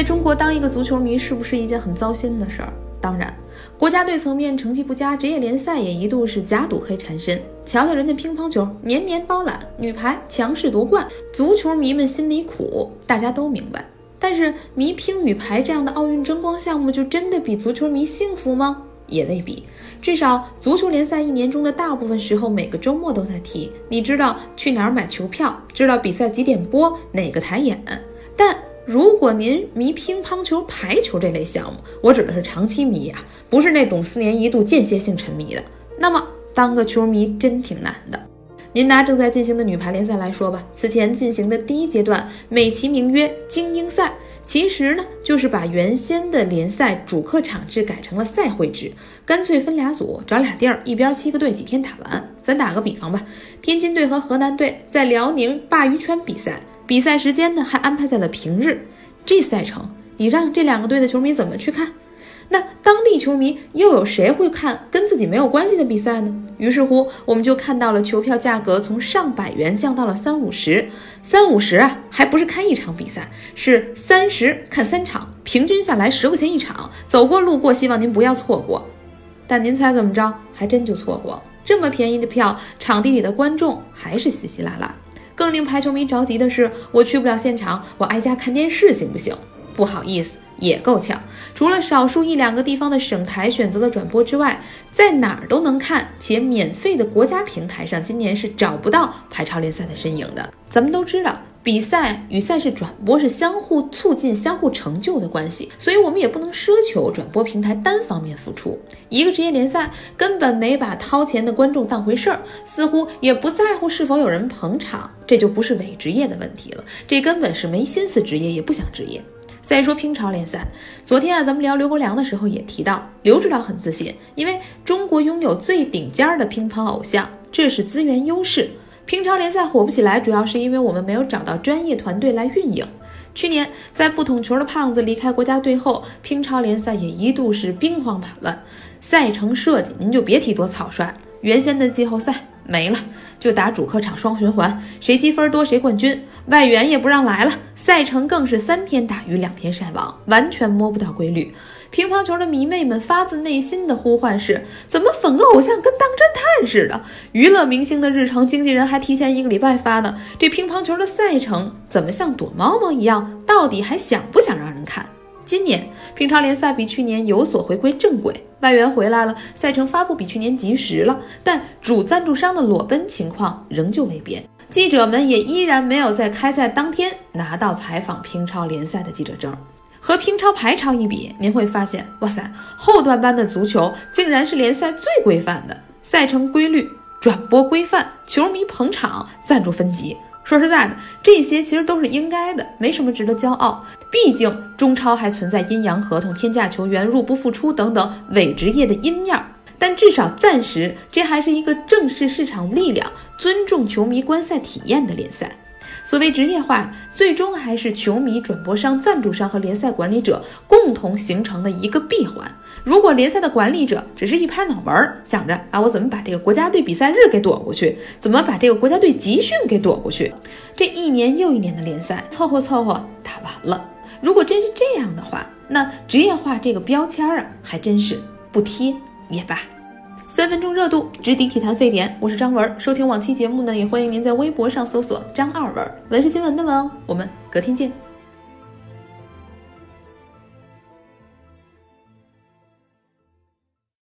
在中国当一个足球迷是不是一件很糟心的事儿？当然，国家队层面成绩不佳，职业联赛也一度是假赌黑缠身。瞧瞧人家乒乓球年年包揽，女排强势夺冠，足球迷们心里苦，大家都明白。但是迷乒与排这样的奥运争光项目，就真的比足球迷幸福吗？也未必。至少足球联赛一年中的大部分时候，每个周末都在踢。你知道去哪儿买球票，知道比赛几点播，哪个台演。但如果您迷乒乓球、排球这类项目，我指的是长期迷啊，不是那种四年一度间歇性沉迷的，那么当个球迷真挺难的。您拿正在进行的女排联赛来说吧，此前进行的第一阶段，美其名曰精英赛，其实呢就是把原先的联赛主客场制改成了赛会制，干脆分俩组，找俩地儿，一边七个队，几天打完。咱打个比方吧，天津队和河南队在辽宁鲅鱼圈比赛，比赛时间呢还安排在了平日，这赛程你让这两个队的球迷怎么去看？那当地球迷又有谁会看跟自己没有关系的比赛呢？于是乎，我们就看到了球票价格从上百元降到了三五十，三五十啊，还不是看一场比赛，是三十看三场，平均下来十块钱一场。走过路过，希望您不要错过。但您猜怎么着？还真就错过了。这么便宜的票，场地里的观众还是稀稀拉拉。令排球迷着急的是，我去不了现场，我挨家看电视行不行？不好意思。也够呛，除了少数一两个地方的省台选择了转播之外，在哪儿都能看，且免费的国家平台上，今年是找不到排超联赛的身影的。咱们都知道，比赛与赛事转播是相互促进、相互成就的关系，所以我们也不能奢求转播平台单方面付出。一个职业联赛根本没把掏钱的观众当回事儿，似乎也不在乎是否有人捧场，这就不是伪职业的问题了，这根本是没心思职业，也不想职业。再说乒超联赛，昨天啊，咱们聊刘国梁的时候也提到，刘指导很自信，因为中国拥有最顶尖的乒乓偶像，这是资源优势。乒超联赛火不起来，主要是因为我们没有找到专业团队来运营。去年在不捅球的胖子离开国家队后，乒超联赛也一度是兵荒马乱，赛程设计您就别提多草率。原先的季后赛。没了，就打主客场双循环，谁积分多谁冠军。外援也不让来了，赛程更是三天打鱼两天晒网，完全摸不到规律。乒乓球的迷妹们发自内心的呼唤是：怎么粉个偶像跟当侦探似的？娱乐明星的日程，经纪人还提前一个礼拜发呢。这乒乓球的赛程怎么像躲猫猫一样？到底还想不想让人看？今年乒超联赛比去年有所回归正轨，外援回来了，赛程发布比去年及时了，但主赞助商的裸奔情况仍旧未变。记者们也依然没有在开赛当天拿到采访乒超联赛的记者证。和乒超排超一比，您会发现，哇塞，后段班的足球竟然是联赛最规范的，赛程规律，转播规范，球迷捧场，赞助分级。说实在的，这些其实都是应该的，没什么值得骄傲。毕竟中超还存在阴阳合同、天价球员、入不敷出等等伪职业的阴面儿，但至少暂时这还是一个正视市场力量、尊重球迷观赛体验的联赛。所谓职业化，最终还是球迷、转播商、赞助商和联赛管理者共同形成的一个闭环。如果联赛的管理者只是一拍脑门儿，想着啊，我怎么把这个国家队比赛日给躲过去，怎么把这个国家队集训给躲过去，这一年又一年的联赛凑合凑合打完了。如果真是这样的话，那职业化这个标签啊，还真是不贴也罢。三分钟热度，直抵体坛沸点。我是张文，收听往期节目呢，也欢迎您在微博上搜索张二文，文是新闻的文哦。我们隔天见。